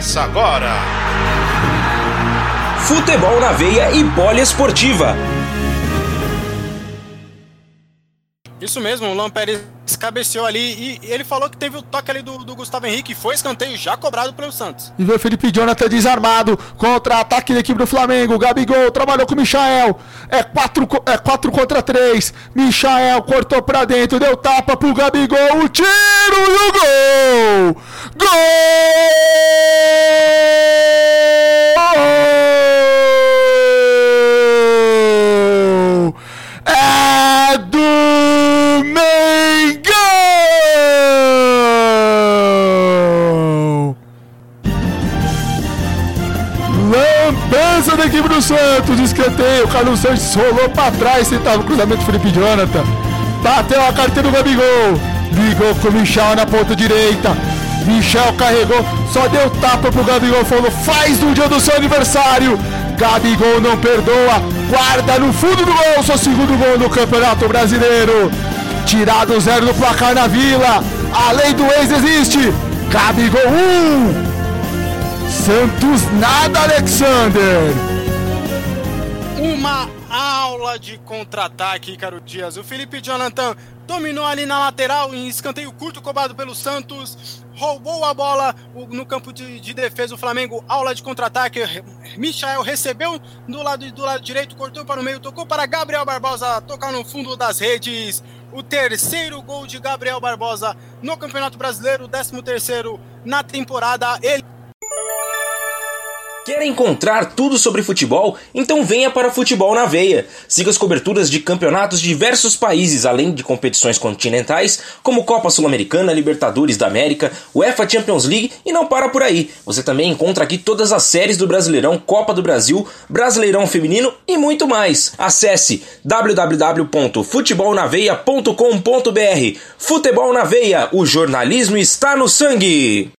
Começa agora. Futebol na veia e poliesportiva. Isso mesmo, o Luan Pérez cabeceou ali e ele falou que teve o toque ali do, do Gustavo Henrique, foi escanteio já cobrado pelo Santos. E veio o Felipe Jonathan desarmado, contra-ataque da equipe do Flamengo, Gabigol trabalhou com o Michael, é 4 é quatro contra 3, Michael cortou pra dentro, deu tapa pro Gabigol, o tiro e o gol! Gol! É do Mengão! Lambança da equipe do Santos, escanteio, o Carlos Santos rolou pra trás, tentava o cruzamento Felipe Jonathan, bateu a carteira do Gabigol, ligou com o Michel na ponta direita, Michel carregou, só deu tapa pro Gabigol, falou, faz no dia do seu aniversário, Gabigol não perdoa, guarda no fundo do gol, seu segundo gol no Campeonato Brasileiro. Tirado zero no placar na Vila, a lei do ex existe. Gabigol 1, um. Santos nada, Alexander. Uma aula de contra-ataque, Caro Dias. O Felipe Jonathan dominou ali na lateral em escanteio curto cobrado pelo Santos, roubou a bola no campo de, de defesa. O Flamengo, aula de contra-ataque. Michael recebeu do lado, do lado direito, cortou para o meio, tocou para Gabriel Barbosa tocar no fundo das redes. O terceiro gol de Gabriel Barbosa no Campeonato Brasileiro, 13 terceiro na temporada. Ele Quer encontrar tudo sobre futebol? Então venha para Futebol na Veia. Siga as coberturas de campeonatos de diversos países, além de competições continentais, como Copa Sul-Americana, Libertadores da América, UEFA Champions League e não para por aí. Você também encontra aqui todas as séries do Brasileirão, Copa do Brasil, Brasileirão Feminino e muito mais. Acesse www.futebolnaveia.com.br. Futebol na Veia, o jornalismo está no sangue.